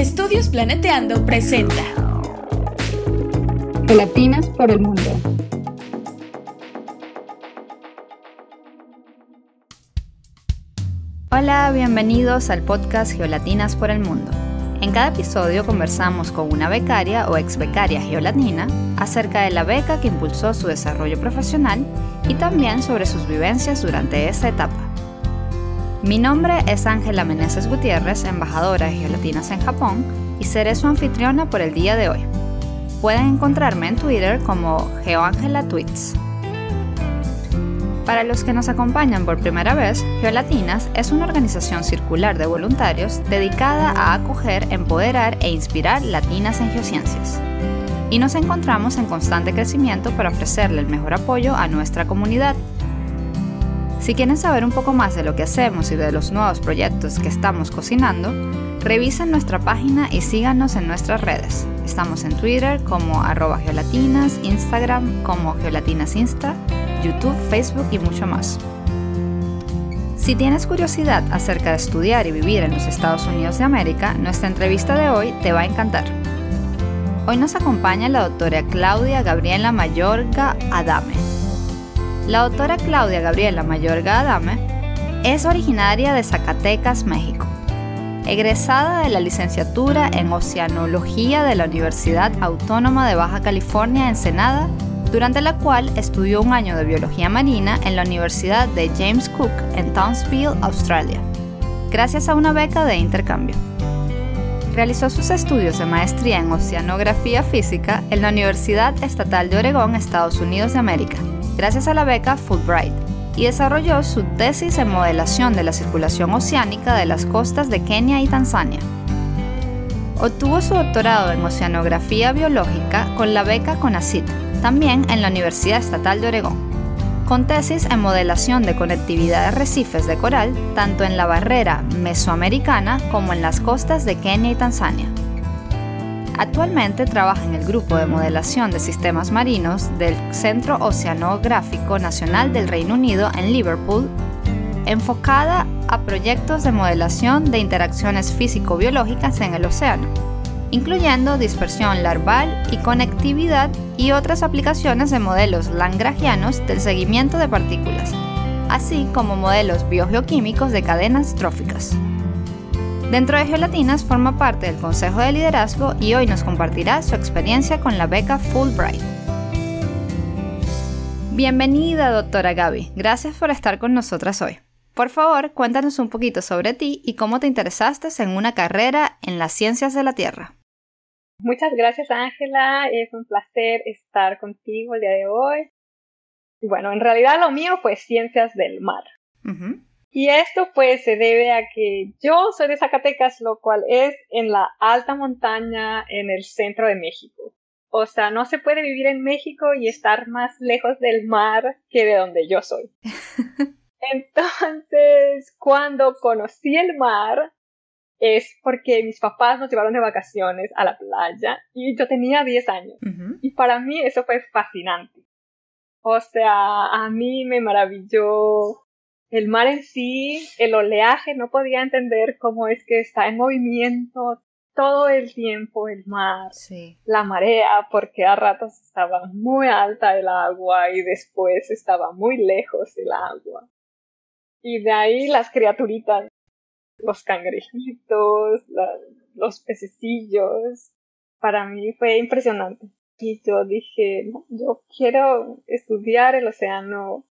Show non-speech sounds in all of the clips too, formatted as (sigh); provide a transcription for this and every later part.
Estudios Planeteando presenta Gelatinas por el mundo. Hola, bienvenidos al podcast Geolatinas por el Mundo. En cada episodio conversamos con una becaria o ex becaria geolatina acerca de la beca que impulsó su desarrollo profesional y también sobre sus vivencias durante esa etapa. Mi nombre es Ángela Meneses Gutiérrez, embajadora de Geolatinas en Japón, y seré su anfitriona por el día de hoy. Pueden encontrarme en Twitter como GeoAngelaTweets. Para los que nos acompañan por primera vez, Geolatinas es una organización circular de voluntarios dedicada a acoger, empoderar e inspirar latinas en geociencias. Y nos encontramos en constante crecimiento para ofrecerle el mejor apoyo a nuestra comunidad. Si quieren saber un poco más de lo que hacemos y de los nuevos proyectos que estamos cocinando, revisen nuestra página y síganos en nuestras redes. Estamos en Twitter como arroba geolatinas, Instagram como geolatinasinsta YouTube, Facebook y mucho más. Si tienes curiosidad acerca de estudiar y vivir en los Estados Unidos de América, nuestra entrevista de hoy te va a encantar. Hoy nos acompaña la doctora Claudia Gabriela Mayorga Adame. La doctora Claudia Gabriela Mayorga Adame es originaria de Zacatecas, México. Egresada de la licenciatura en Oceanología de la Universidad Autónoma de Baja California, Ensenada, durante la cual estudió un año de biología marina en la Universidad de James Cook en Townsville, Australia, gracias a una beca de intercambio. Realizó sus estudios de maestría en Oceanografía Física en la Universidad Estatal de Oregón, Estados Unidos de América, gracias a la beca Fulbright, y desarrolló su tesis en modelación de la circulación oceánica de las costas de Kenia y Tanzania. Obtuvo su doctorado en Oceanografía Biológica con la beca CONACYT, también en la Universidad Estatal de Oregón, con tesis en modelación de conectividad de arrecifes de coral tanto en la barrera mesoamericana como en las costas de Kenia y Tanzania. Actualmente trabaja en el Grupo de Modelación de Sistemas Marinos del Centro Oceanográfico Nacional del Reino Unido en Liverpool, enfocada a proyectos de modelación de interacciones físico-biológicas en el océano incluyendo dispersión larval y conectividad y otras aplicaciones de modelos langragianos del seguimiento de partículas, así como modelos biogeoquímicos de cadenas tróficas. Dentro de Geolatinas forma parte del Consejo de Liderazgo y hoy nos compartirá su experiencia con la beca Fulbright. Bienvenida, doctora Gaby. Gracias por estar con nosotras hoy. Por favor, cuéntanos un poquito sobre ti y cómo te interesaste en una carrera en las ciencias de la Tierra. Muchas gracias Ángela, es un placer estar contigo el día de hoy. Bueno, en realidad lo mío fue ciencias del mar. Y esto pues se debe a que yo soy de Zacatecas, lo cual es en la alta montaña en el centro de México. O sea, no se puede vivir en México y estar más lejos del mar que de donde yo soy. (laughs) Entonces, cuando conocí el mar, es porque mis papás nos llevaron de vacaciones a la playa y yo tenía 10 años. Y para mí eso fue fascinante. O sea, a mí me maravilló el mar en sí, el oleaje, no podía entender cómo es que está en movimiento todo el tiempo el mar, la marea, porque a ratos estaba muy alta el agua y después estaba muy lejos el agua. Y de ahí las criaturitas los cangrejitos, los pececillos. Para mí fue impresionante. Y yo dije, yo quiero estudiar el océano.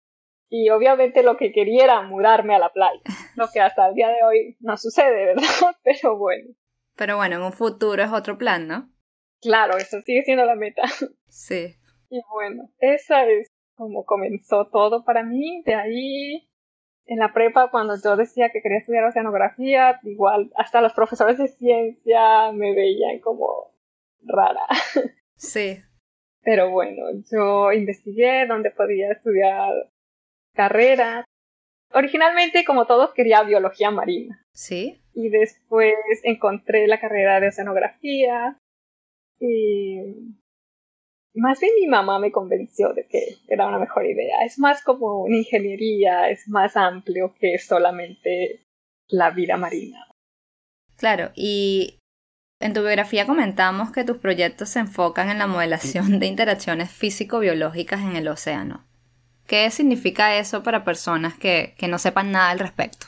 Y obviamente lo que quería era mudarme a la playa. Lo que hasta el día de hoy no sucede, ¿verdad? (laughs) Pero bueno. Pero bueno, en un futuro es otro plan, ¿no? Claro, eso sigue siendo la meta. Sí. Y bueno, esa es como comenzó todo para mí. De ahí en la prepa, cuando yo decía que quería estudiar oceanografía, igual hasta los profesores de ciencia me veían como rara. (laughs) Sí. Pero bueno, yo investigué dónde podía estudiar carrera. Originalmente, como todos, quería biología marina. Sí. Y después encontré la carrera de oceanografía. Y más bien mi mamá me convenció de que era una mejor idea. Es más como una ingeniería, es más amplio que solamente la vida marina. Claro, y En tu biografía comentamos que tus proyectos se enfocan en la modelación de interacciones físico-biológicas en el océano. ¿Qué significa eso para personas que, que no sepan nada al respecto?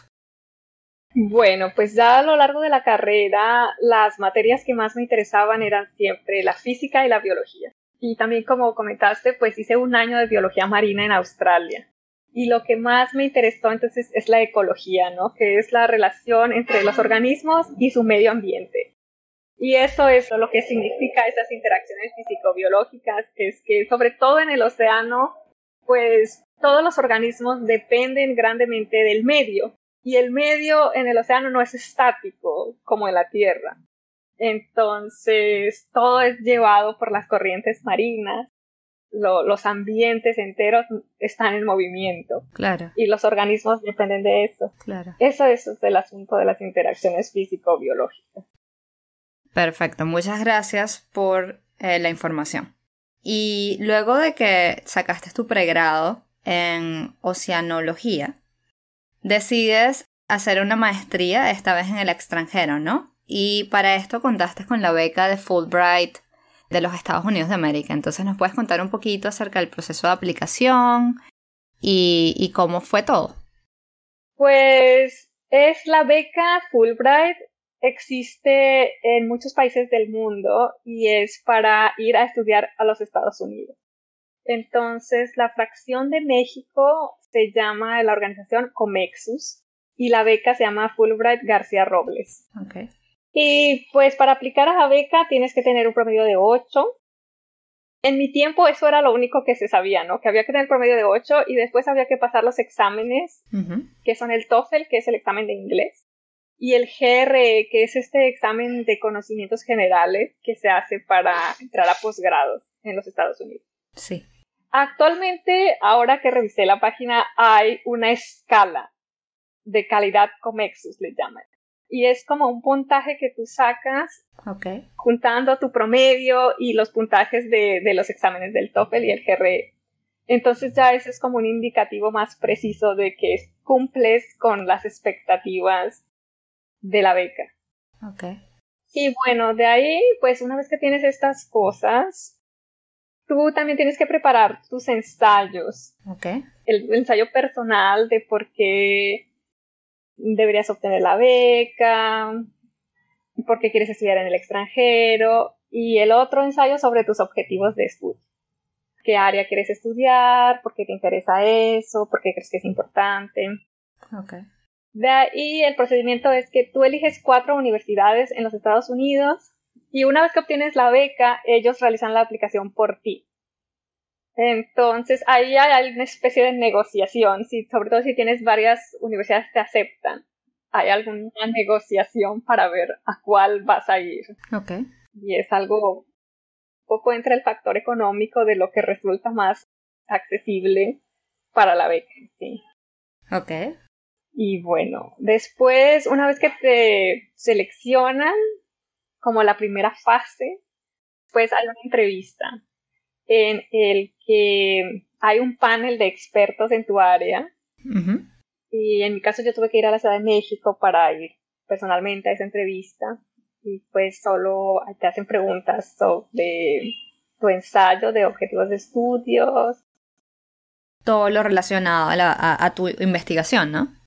Bueno, pues ya a lo largo de la carrera las materias que más me interesaban eran siempre la física y la biología. Y también como comentaste, pues hice un año de biología marina en Australia. Y lo que más me interesó entonces es la ecología, ¿no? Que es la relación entre los organismos y su medio ambiente. Y eso es lo que significa esas interacciones físico-biológicas, es que sobre todo en el océano, pues todos los organismos dependen grandemente del medio y el medio en el océano no es estático como en la Tierra. Entonces, todo es llevado por las corrientes marinas, los ambientes enteros están en movimiento. Claro. Y los organismos dependen de eso. Claro. Eso, eso es el asunto de las interacciones físico-biológicas. Perfecto, muchas gracias por eh, la información. Y luego de que sacaste tu pregrado en oceanología, decides hacer una maestría, esta vez en el extranjero, ¿no? Y para esto contaste con la beca de Fulbright de los Estados Unidos de América. Entonces, ¿nos puedes contar un poquito acerca del proceso de aplicación y, y cómo fue todo? Pues es la beca Fulbright, existe en muchos países del mundo y es para ir a estudiar a los Estados Unidos. Entonces, la fracción de México se llama la organización Comexus y la beca se llama Fulbright García Robles. Okay. Y pues para aplicar a la beca tienes que tener un promedio de 8. En mi tiempo eso era lo único que se sabía, ¿no? Que había que tener promedio de 8 y después había que pasar los exámenes, que son el TOEFL, que es el examen de inglés, y el GRE, que es este examen de conocimientos generales que se hace para entrar a posgrado en los Estados Unidos. Sí. Actualmente, ahora que revisé la página, hay una escala de calidad Comexus, le llaman. Y es como un puntaje que tú sacas juntando tu promedio y los puntajes de, los exámenes del TOEFL y el GRE. Entonces ya ese es como un indicativo más preciso de que cumples con las expectativas de la beca. Y bueno, de ahí, pues una vez que tienes estas cosas, tú también tienes que preparar tus ensayos. Okay. El, ensayo personal de por qué deberías obtener la beca, por qué quieres estudiar en el extranjero y el otro ensayo sobre tus objetivos de estudio. ¿Qué área quieres estudiar? ¿Por qué te interesa eso? ¿Por qué crees que es importante? Okay. De ahí el procedimiento es que tú eliges cuatro universidades en los Estados Unidos y una vez que obtienes la beca, ellos realizan la aplicación por ti. Entonces, ahí hay una especie de negociación, si, sobre todo si tienes varias universidades que te aceptan. Hay alguna negociación para ver a cuál vas a ir. Okay. Y es algo poco entre el factor económico de lo que resulta más accesible para la beca. Sí. Ok. Y bueno, después, una vez que te seleccionan, como la primera fase, pues hay una entrevista en el que hay un panel de expertos en tu área. Y en mi caso yo tuve que ir a la Ciudad de México para ir personalmente a esa entrevista. Y pues solo te hacen preguntas sobre tu ensayo de objetivos de estudios. Todo lo relacionado a, a tu investigación, ¿no?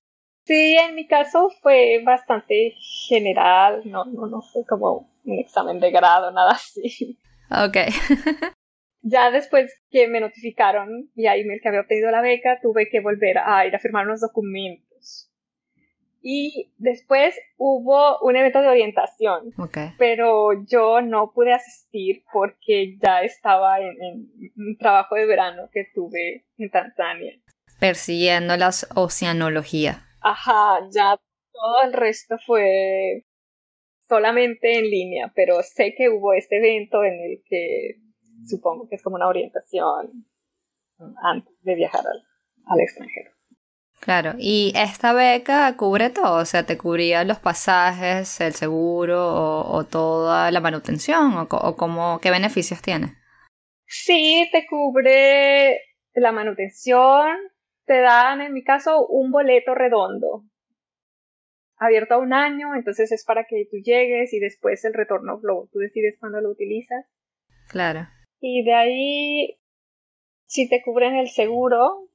Sí, en mi caso fue bastante general, no, no, no fue como un examen de grado, nada así. (laughs) Ok. (laughs) ya después que me notificaron vía email que había obtenido la beca, tuve que volver a ir a firmar unos documentos. Y después hubo un evento de orientación, okay. pero yo no pude asistir porque ya estaba en, en un trabajo de verano que tuve en Tanzania. Persiguiendo la oceanología. Ajá, ya todo el resto fue solamente en línea, pero sé que hubo este evento en el que supongo que es como una orientación antes de viajar al, extranjero. Claro, y esta beca cubre todo, o sea, te cubría los pasajes, el seguro o, toda la manutención, o, o cómo, qué beneficios tiene. Sí, te cubre la manutención, te dan, en mi caso, un boleto redondo abierto a un año, entonces es para que tú llegues y después el retorno lo, tú decides cuándo lo utilizas. Claro. Y de ahí, si te cubren el seguro,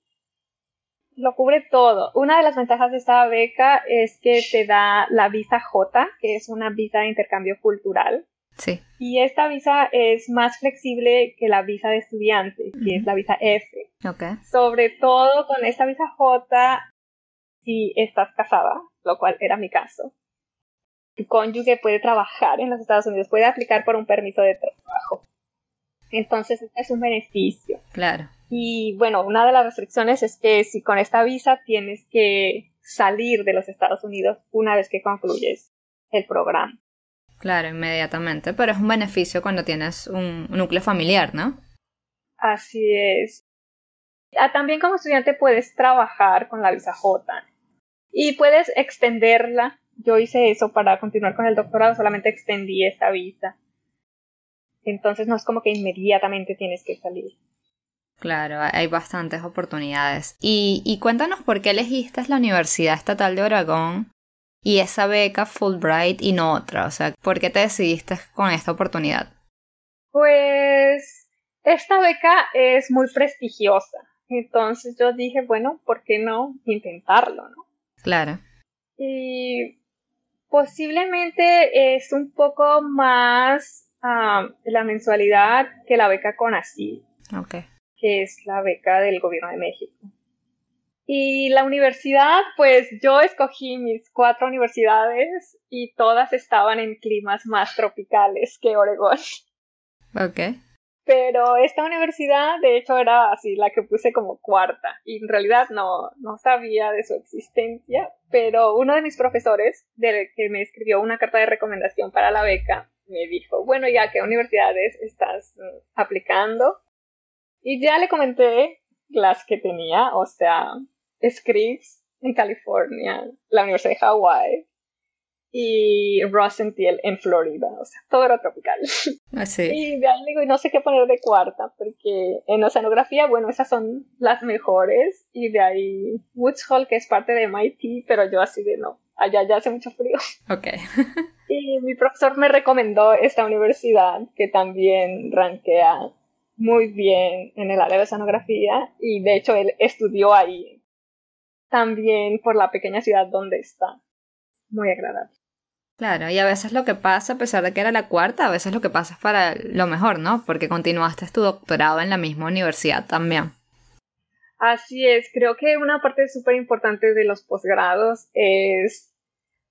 lo cubre todo. Una de las ventajas de esta beca es que te da la visa J, que es una visa de intercambio cultural. Sí. Y esta visa es más flexible que la visa de estudiante, que es la visa F. Okay. Sobre todo con esta visa J, si estás casada, lo cual era mi caso. Tu cónyuge puede trabajar en los Estados Unidos, puede aplicar por un permiso de trabajo. Entonces, este es un beneficio. Claro. Y bueno, una de las restricciones es que si con esta visa tienes que salir de los Estados Unidos una vez que concluyes el programa. Claro, inmediatamente, pero es un beneficio cuando tienes un, núcleo familiar, ¿no? Así es. Ah, también como estudiante puedes trabajar con la visa J y puedes extenderla. Yo hice eso para continuar con el doctorado, solamente extendí esta visa. Entonces no es como que inmediatamente tienes que salir. Claro, hay bastantes oportunidades. Y, y cuéntanos por qué elegiste la Universidad Estatal de Oregón y esa beca Fulbright y no otra. O sea, ¿por qué te decidiste con esta oportunidad? Pues esta beca es muy prestigiosa. Entonces yo dije, bueno, ¿por qué no intentarlo, no? Claro. Y posiblemente es un poco más ah, la mensualidad que la beca CONACYT. Ok que es la beca del gobierno de México. Y la universidad, pues yo escogí mis cuatro universidades y todas estaban en climas más tropicales que Oregón. Ok. Pero esta universidad, de hecho, era así, la que puse como cuarta. Y en realidad no, no sabía de su existencia, pero uno de mis profesores, del que me escribió una carta de recomendación para la beca, me dijo, bueno, ya, ¿qué universidades estás mm, aplicando? Y ya le comenté las que tenía, o sea, Scripps en California, la Universidad de Hawái y Rosentiel en Florida, o sea, todo era tropical. Así. (laughs) Ah, y de ahí digo, no sé qué poner de cuarta, porque en oceanografía, bueno, esas son las mejores, y de ahí Woods Hole, que es parte de MIT, pero yo así de no, allá ya hace mucho frío. (laughs) Ok. y mi profesor me recomendó esta universidad, que también rankea muy bien en el área de oceanografía y de hecho él estudió ahí también por la pequeña ciudad donde está. Muy agradable. Claro, y a veces lo que pasa, a pesar de que era la cuarta, a veces lo que pasa es para lo mejor, ¿no? Porque continuaste tu doctorado en la misma universidad también. Así es, creo que una parte súper importante de los posgrados es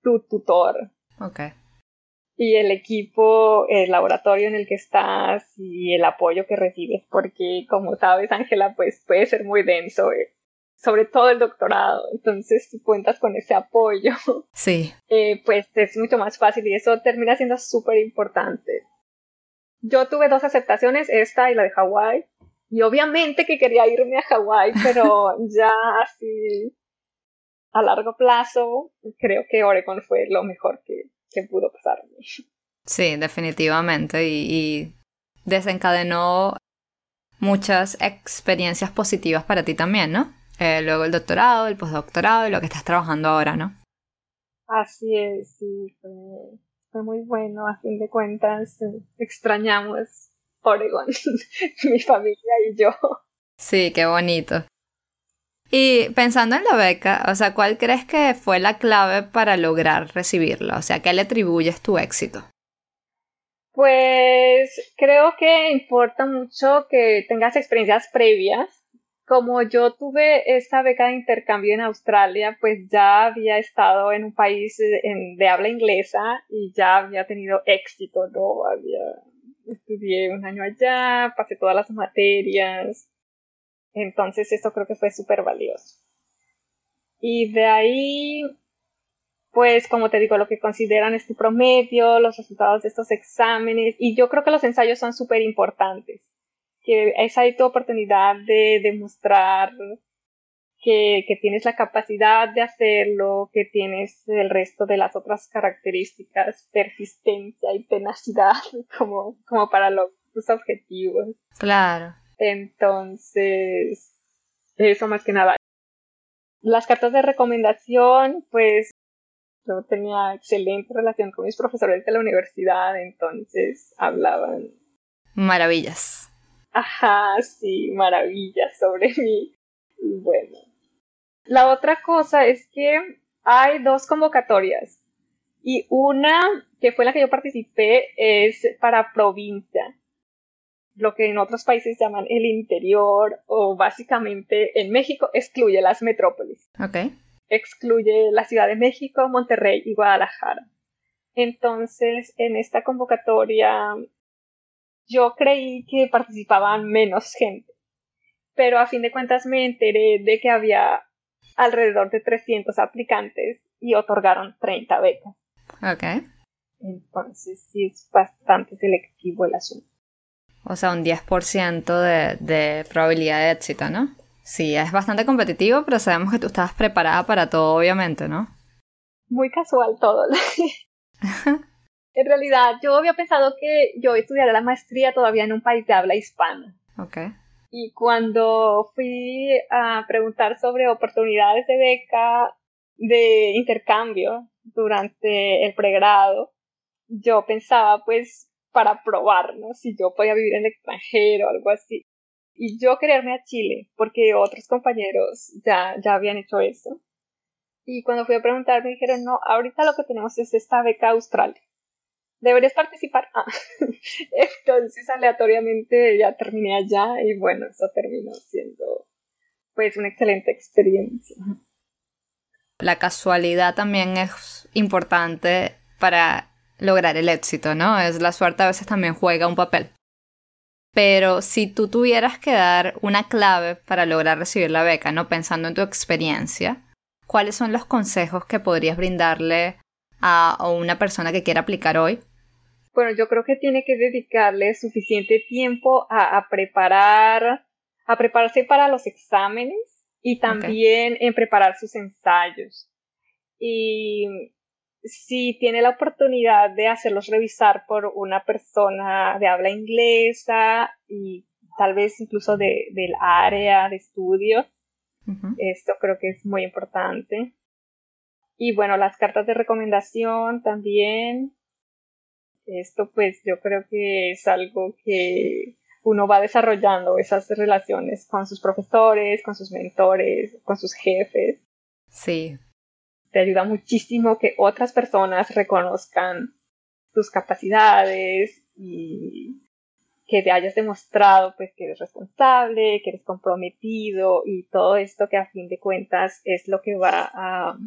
tu tutor. Ok y el equipo, el laboratorio en el que estás y el apoyo que recibes, porque como sabes, Ángela, pues puede ser muy denso, eh, sobre todo el doctorado, entonces si cuentas con ese apoyo, (laughs) sí. Eh, pues es mucho más fácil y eso termina siendo súper importante. Yo tuve dos aceptaciones, esta y la de Hawái, y obviamente que quería irme a Hawái, (laughs) pero ya así a largo plazo, creo que Oregon fue lo mejor que, que pudo pasarme. Sí, definitivamente. Y, desencadenó muchas experiencias positivas para ti también, ¿no? Eh, luego el doctorado, el postdoctorado y lo que estás trabajando ahora, ¿no? Así es, sí, fue, muy bueno, a fin de cuentas, eh, extrañamos Oregon, (laughs) mi familia y yo. Sí, qué bonito. Y pensando en la beca, o sea, ¿cuál crees que fue la clave para lograr recibirla? O sea, ¿qué le atribuyes tu éxito? Pues creo que importa mucho que tengas experiencias previas. Como yo tuve esta beca de intercambio en Australia, pues ya había estado en un país de habla inglesa y ya había tenido éxito, ¿no? Había, estudié un año allá, pasé todas las materias, entonces eso creo que fue súper valioso. Y de ahí, pues como te digo, lo que consideran es tu promedio, los resultados de estos exámenes. Y yo creo que los ensayos son súper importantes. Que es ahí tu oportunidad de demostrar que, que, tienes la capacidad de hacerlo, que tienes el resto de las otras características, persistencia y tenacidad (laughs) como, como para los, tus objetivos. Claro. Entonces, eso más que nada. Las cartas de recomendación, pues Yo tenía excelente relación con mis profesores de la universidad, entonces hablaban. Maravillas. Ajá, sí, maravillas sobre (laughs) mí. Bueno. La otra cosa es que hay dos convocatorias y una que fue la que yo participé es para provincia, lo que en otros países llaman el interior o básicamente en México excluye las metrópolis. Ok. Excluye la Ciudad de México, Monterrey y Guadalajara. Entonces, en esta convocatoria yo creí que participaban menos gente, pero a fin de cuentas me enteré de que había alrededor de 300 aplicantes y otorgaron 30 becas. Ok. Entonces sí es bastante selectivo el asunto. O sea, un 10% de, de probabilidad de éxito, ¿no? Sí, es bastante competitivo, pero sabemos que tú estabas preparada para todo, obviamente, ¿no? Muy casual todo. (laughs) en realidad, yo había pensado que yo estudiaría la maestría todavía en un país de habla hispana. Ok. Y cuando fui a preguntar sobre oportunidades de beca de intercambio durante el pregrado, yo pensaba pues para probar, ¿no? Si yo podía vivir en el extranjero o algo así. Y yo quería irme a Chile porque otros compañeros ya, ya habían hecho eso. Y cuando fui a preguntar me dijeron, no, ahorita lo que tenemos es esta beca austral. ¿Deberías participar? Ah. (laughs) Entonces aleatoriamente ya terminé allá y bueno, eso terminó siendo pues una excelente experiencia. La casualidad también es importante para lograr el éxito, ¿no? Es la suerte a veces también juega un papel. Pero si tú tuvieras que dar una clave para lograr recibir la beca, ¿no? Pensando en tu experiencia, ¿cuáles son los consejos que podrías brindarle a, una persona que quiera aplicar hoy? Bueno, yo creo que tiene que dedicarle suficiente tiempo a, preparar, a prepararse para los exámenes y también en preparar sus ensayos. Y si tiene la oportunidad de hacerlos revisar por una persona de habla inglesa y tal vez incluso de, del área de estudio, esto creo que es muy importante. Y bueno, las cartas de recomendación también. Esto pues yo creo que es algo que uno va desarrollando esas relaciones con sus profesores, con sus mentores, con sus jefes. Sí, te ayuda muchísimo que otras personas reconozcan tus capacidades y que te hayas demostrado pues que eres responsable, que eres comprometido y todo esto que a fin de cuentas es lo que va a,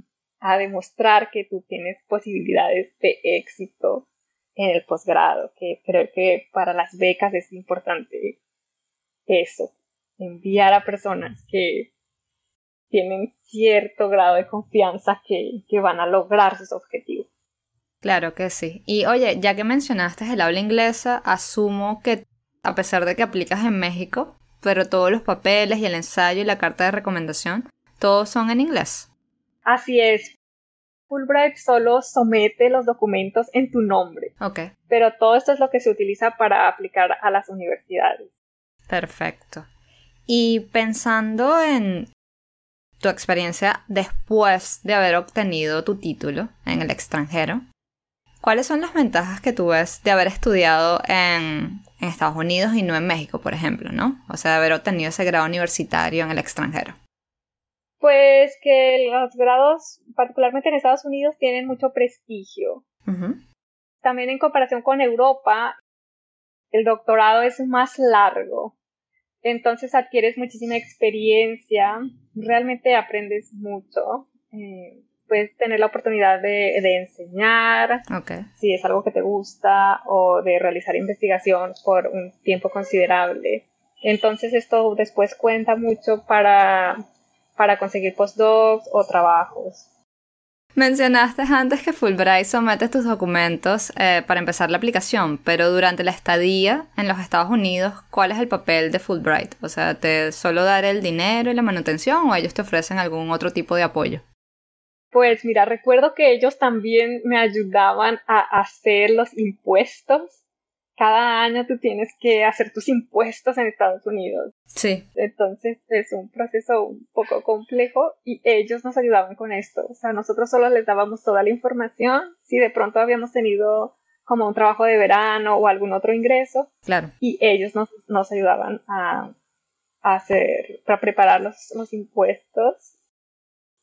a demostrar que tú tienes posibilidades de éxito en el posgrado, que creo que para las becas es importante eso, enviar a personas que tienen cierto grado de confianza que, van a lograr sus objetivos. Claro que sí. Y oye, ya que mencionaste el habla inglesa, asumo que a pesar de que aplicas en México, pero todos los papeles y el ensayo y la carta de recomendación, todos son en inglés. Así es. Fulbright solo somete los documentos en tu nombre. Ok. Pero todo esto es lo que se utiliza para aplicar a las universidades. Perfecto. Y pensando en tu experiencia después de haber obtenido tu título en el extranjero, ¿cuáles son las ventajas que tú ves de haber estudiado en, Estados Unidos y no en México, por ejemplo, ¿no? O sea, de haber obtenido ese grado universitario en el extranjero. Pues que los grados, particularmente en Estados Unidos, tienen mucho prestigio. También en comparación con Europa, el doctorado es más largo entonces adquieres muchísima experiencia, realmente aprendes mucho. Eh, puedes tener la oportunidad de, enseñar, si es algo que te gusta, o de realizar investigación por un tiempo considerable. Entonces esto después cuenta mucho para, para conseguir postdocs o trabajos. Mencionaste antes que Fulbright somete tus documentos eh, para empezar la aplicación, pero durante la estadía en los Estados Unidos, ¿cuál es el papel de Fulbright? O sea, ¿te solo dar el dinero y la manutención o ellos te ofrecen algún otro tipo de apoyo? Pues mira, recuerdo que ellos también me ayudaban a hacer los impuestos cada año tú tienes que hacer tus impuestos en Estados Unidos. Sí. Entonces es un proceso un poco complejo y ellos nos ayudaban con esto. O sea, nosotros solo les dábamos toda la información. Si de pronto habíamos tenido como un trabajo de verano o algún otro ingreso. Claro. Y ellos nos, nos ayudaban a, hacer, para preparar los, los impuestos.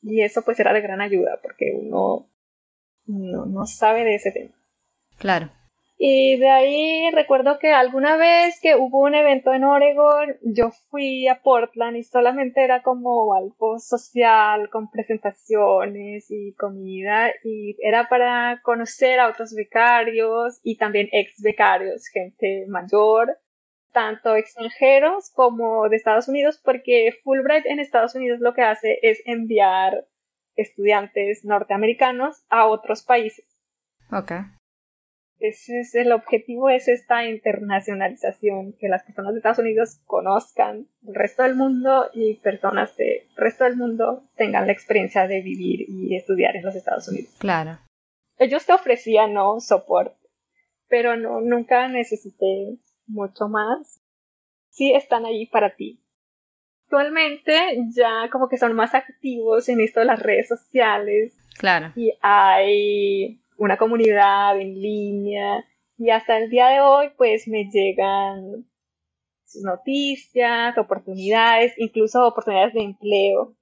Y eso pues era de gran ayuda porque uno no, no sabe de ese tema. Claro. Y de ahí recuerdo que alguna vez que hubo un evento en Oregon, yo fui a Portland y solamente era como algo social, con presentaciones y comida, y era para conocer a otros becarios y también ex becarios, gente mayor, tanto extranjeros como de Estados Unidos, porque Fulbright en Estados Unidos lo que hace es enviar estudiantes norteamericanos a otros países. Okay. Ese es el objetivo, es esta internacionalización, que las personas de Estados Unidos conozcan el resto del mundo y personas del resto del mundo tengan la experiencia de vivir y estudiar en los Estados Unidos. Claro. Ellos te ofrecían no soporte, pero no nunca necesité mucho más. Sí están allí para ti. Actualmente ya como que son más activos en esto de las redes sociales. Claro. Y hay una comunidad en línea y hasta el día de hoy pues me llegan noticias, oportunidades, incluso oportunidades de empleo.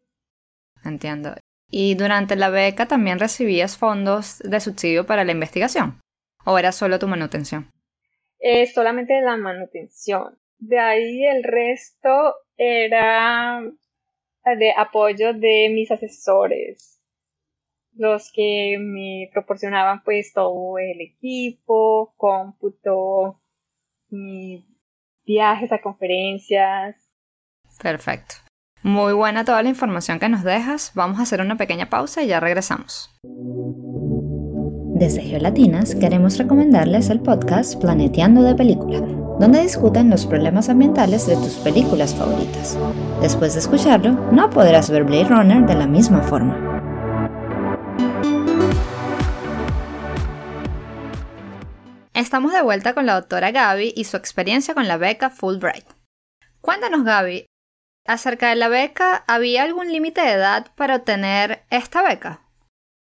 Entiendo. ¿Y durante la beca también recibías fondos de subsidio para la investigación? ¿O era solo tu manutención? Es solamente la manutención. De ahí el resto era de apoyo de mis asesores los que me proporcionaban pues todo el equipo, cómputo, viajes a conferencias. Perfecto. Muy buena toda la información que nos dejas. Vamos a hacer una pequeña pausa y ya regresamos. Desde Geolatinas queremos recomendarles el podcast Planeteando de Película, donde discuten los problemas ambientales de tus películas favoritas. Después de escucharlo, no podrás ver Blade Runner de la misma forma. Estamos de vuelta con la doctora Gaby y su experiencia con la beca Fulbright. Cuéntanos, Gaby, acerca de la beca, ¿había algún límite de edad para obtener esta beca?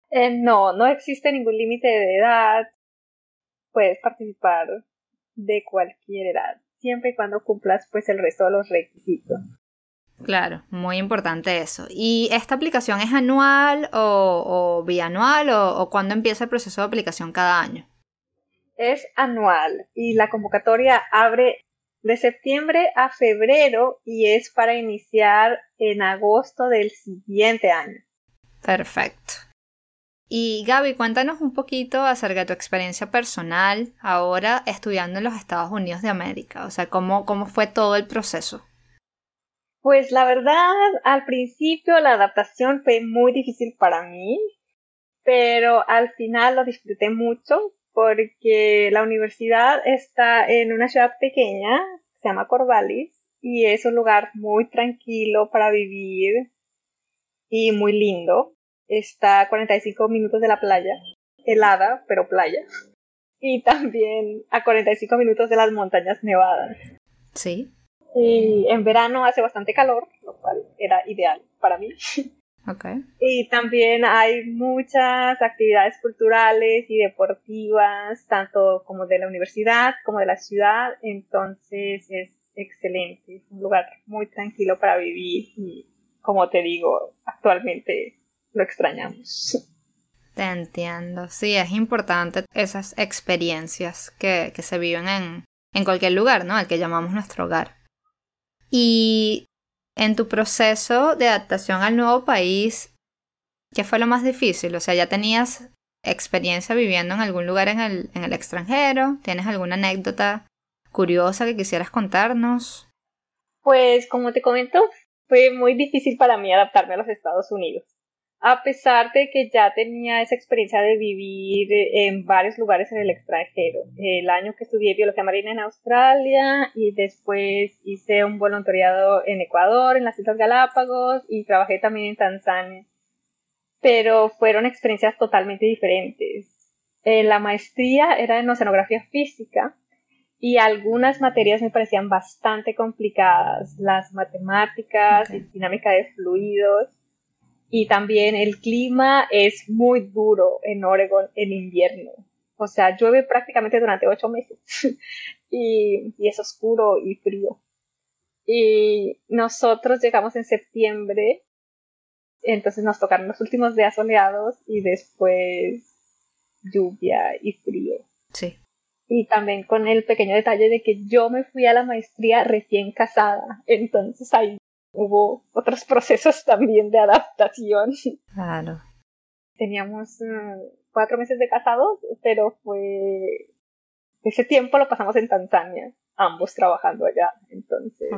Eh, no, no existe ningún límite de edad. Puedes participar de cualquier edad, siempre y cuando cumplas pues el resto de los requisitos. Claro, muy importante eso. ¿Y esta aplicación es anual o, bianual o, o cuándo empieza el proceso de aplicación cada año? Es anual y la convocatoria abre de septiembre a febrero y es para iniciar en agosto del siguiente año. Perfecto. Y Gaby, cuéntanos un poquito acerca de tu experiencia personal ahora estudiando en los Estados Unidos de América. O sea, ¿cómo, cómo fue todo el proceso? Pues la verdad, al principio la adaptación fue muy difícil para mí, pero al final lo disfruté mucho porque la universidad está en una ciudad pequeña, se llama Corvallis, y es un lugar muy tranquilo para vivir y muy lindo. Está a 45 minutos de la playa, helada, pero playa. Y también a 45 minutos de las montañas nevadas. Sí. Y en verano hace bastante calor, lo cual era ideal para mí. (laughs) Y también hay muchas actividades culturales y deportivas, tanto como de la universidad como de la ciudad, entonces es excelente, es un lugar muy tranquilo para vivir y como te digo, actualmente lo extrañamos. Te entiendo, sí, es importante esas experiencias que, que se viven en, en cualquier lugar, ¿no? El que llamamos nuestro hogar. Y en tu proceso de adaptación al nuevo país, ¿qué fue lo más difícil? O sea, ya tenías experiencia viviendo en algún lugar en el, en el extranjero, ¿tienes alguna anécdota curiosa que quisieras contarnos? Pues como te comento, fue muy difícil para mí adaptarme a los Estados Unidos a pesar de que ya tenía esa experiencia de vivir en varios lugares en el extranjero. El año que estudié biología marina en Australia y después hice un voluntariado en Ecuador, en las Islas Galápagos y trabajé también en Tanzania. Pero fueron experiencias totalmente diferentes. la maestría era en oceanografía física y algunas materias me parecían bastante complicadas, las matemáticas y dinámica de fluidos. Y también el clima es muy duro en Oregon en invierno. O sea, llueve prácticamente durante ocho meses (laughs) y, y es oscuro y frío. Y nosotros llegamos en septiembre, entonces nos tocaron los últimos días soleados y después lluvia y frío. Sí y también con el pequeño detalle de que yo me fui a la maestría recién casada, entonces ahí hubo otros (laughs) procesos también de adaptación. Claro. Teníamos mm, cuatro meses de casados, pero fue ese tiempo lo pasamos en Tanzania, ambos trabajando allá, entonces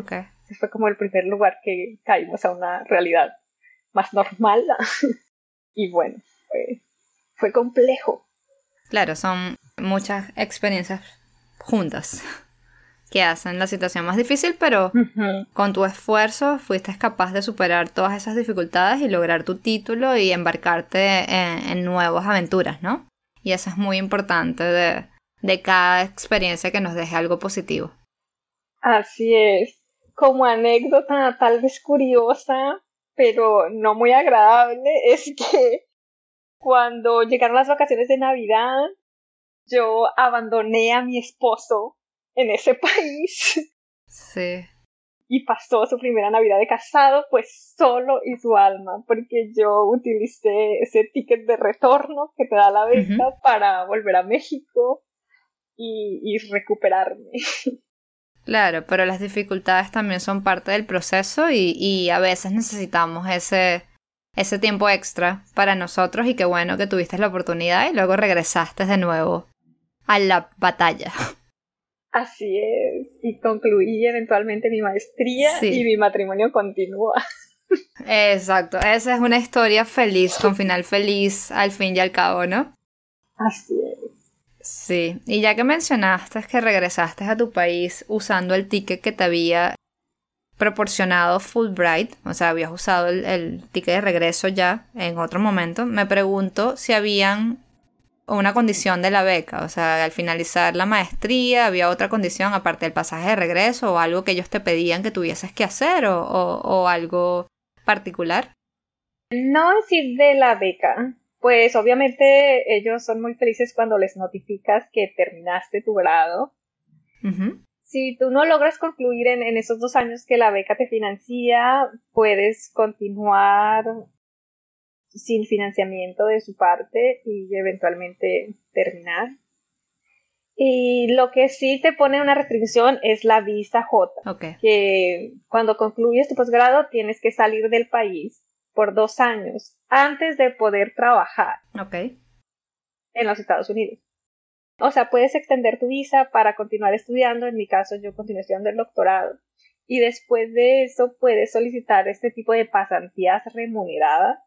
fue como el primer lugar que caímos a una realidad más normal (laughs) y bueno, fue, fue complejo. Claro, son muchas experiencias juntas que hacen la situación más difícil, pero con tu esfuerzo fuiste capaz de superar todas esas dificultades y lograr tu título y embarcarte en, nuevas aventuras, ¿no? Y eso es muy importante de, de cada experiencia que nos deje algo positivo. Así es. Como anécdota tal vez curiosa, pero no muy agradable, (laughs) es que cuando llegaron las vacaciones de Navidad, yo abandoné a mi esposo en ese país. Sí. Y pasó su primera Navidad de casado, pues solo y su alma, porque yo utilicé ese ticket de retorno que te da la beca para volver a México y, y recuperarme. (laughs) Claro, pero las dificultades también son parte del proceso y, y a veces necesitamos ese, ese tiempo extra para nosotros y qué bueno que tuviste la oportunidad y luego regresaste de nuevo a la batalla. Así es, y concluí eventualmente mi maestría y mi matrimonio continúa. Exacto, esa es una historia feliz, con final feliz al fin y al cabo, ¿no? Así es. Sí, y ya que mencionaste que regresaste a tu país usando el ticket que te había proporcionado Fulbright, o sea, habías usado el, el ticket de regreso ya en otro momento, me pregunto si habían una condición de la beca, o sea, al finalizar la maestría había otra condición aparte del pasaje de regreso o algo que ellos te pedían que tuvieses que hacer o, o, algo particular. No decir de la beca, pues obviamente ellos son muy felices cuando les notificas que terminaste tu grado. Si tú no logras concluir en, en esos dos años que la beca te financia, puedes continuar sin financiamiento de su parte y eventualmente terminar. Y lo que sí te pone una restricción es la visa J, que cuando concluyes tu posgrado tienes que salir del país por dos años antes de poder trabajar en los Estados Unidos. O sea, puedes extender tu visa para continuar estudiando. En mi caso, yo continué estudiando el doctorado. Y después de eso, puedes solicitar este tipo de pasantías remuneradas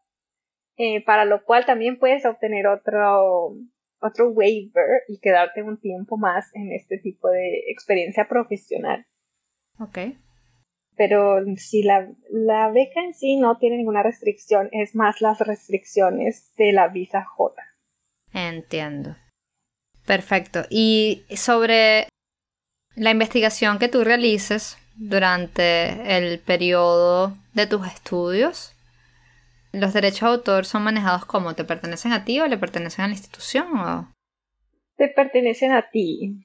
eh, para lo cual también puedes obtener otro, otro waiver y quedarte un tiempo más en este tipo de experiencia profesional. Ok. Pero si la, la beca en sí no tiene ninguna restricción, es más las restricciones de la visa J. Entiendo. Perfecto. Y sobre la investigación que tú realices durante el periodo de tus estudios, ¿Los derechos de autor son manejados como? ¿Te pertenecen a ti o le pertenecen a la institución? O? Te pertenecen a ti.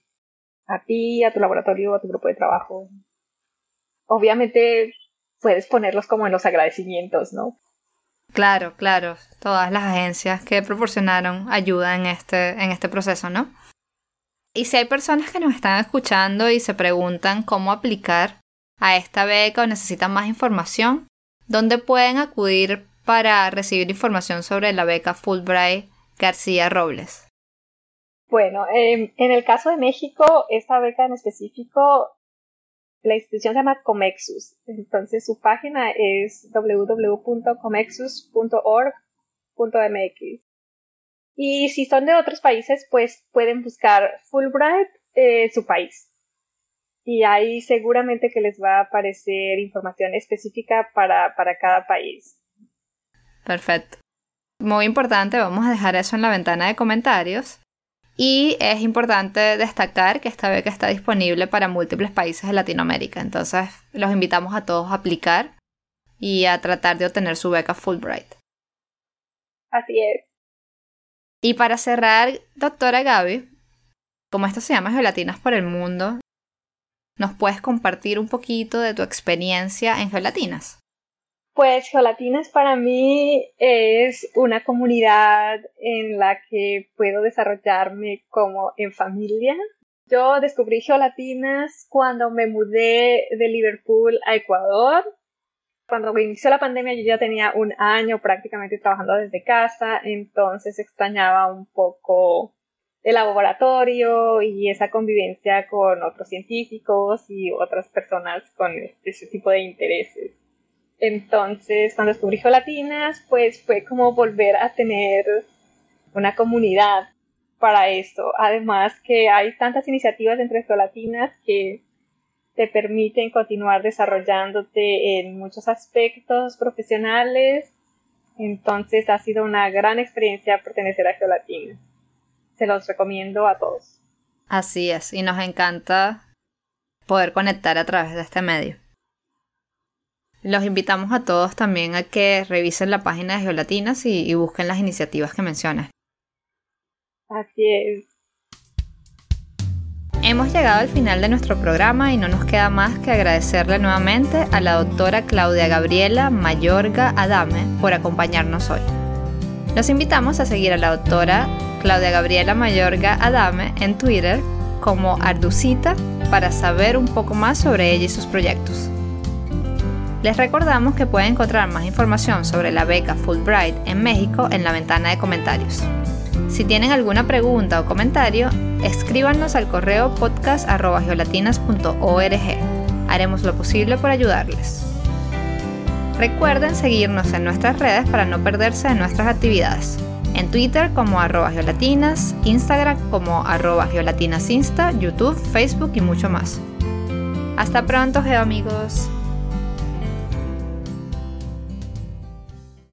A ti, a tu laboratorio, a tu grupo de trabajo. Obviamente puedes ponerlos como en los agradecimientos, ¿no? Claro, claro. Todas las agencias que proporcionaron ayuda en este, en este proceso, ¿no? Y si hay personas que nos están escuchando y se preguntan cómo aplicar a esta beca o necesitan más información, ¿dónde pueden acudir para recibir información sobre la beca Fulbright García Robles? Bueno, en el caso de México, esta beca en específico, la institución se llama Comexus. Entonces su página es www.comexus.org.mx. Y si son de otros países, pues pueden buscar Fulbright eh, su país. Y ahí seguramente que les va a aparecer información específica para, para cada país. Perfecto. Muy importante, vamos a dejar eso en la ventana de comentarios Y es importante destacar que esta beca está disponible para múltiples países de Latinoamérica. Entonces, los invitamos a todos a aplicar y a tratar de obtener su beca Fulbright. Así es. Y para cerrar, doctora Gaby, como esto se llama Geolatinas por el Mundo, ¿nos puedes compartir un poquito de tu experiencia en Geolatinas? Pues Geolatinas para mí es una comunidad en la que puedo desarrollarme como en familia. Yo descubrí Geolatinas cuando me mudé de Liverpool a Ecuador. Cuando inició la pandemia yo ya tenía un año prácticamente trabajando desde casa, entonces extrañaba un poco el laboratorio y esa convivencia con otros científicos y otras personas con ese tipo de intereses. Entonces, cuando descubrí Geolatinas, pues fue como volver a tener una comunidad para esto. Además que hay tantas iniciativas entre Geolatinas que te permiten continuar desarrollándote en muchos aspectos profesionales. Entonces ha sido una gran experiencia pertenecer a Geolatinas. Se los recomiendo a todos. Así es, y nos encanta poder conectar a través de este medio. Los invitamos a todos también a que revisen la página de Geolatinas y, busquen las iniciativas que mencionas. Así es. Hemos llegado al final de nuestro programa y no nos queda más que agradecerle nuevamente a la doctora Claudia Gabriela Mayorga Adame por acompañarnos hoy. Los invitamos a seguir a la doctora Claudia Gabriela Mayorga Adame en Twitter como Arducita para saber un poco más sobre ella y sus proyectos. Les recordamos que pueden encontrar más información sobre la beca Fulbright en México en la ventana de comentarios. Si tienen alguna pregunta o comentario, escríbanos al correo podcast.geolatinas.org. Haremos lo posible por ayudarles. Recuerden seguirnos en nuestras redes para no perderse de nuestras actividades. En Twitter como arroba geolatinas, Instagram como arroba YouTube, Facebook y mucho más. Hasta pronto, geoamigos.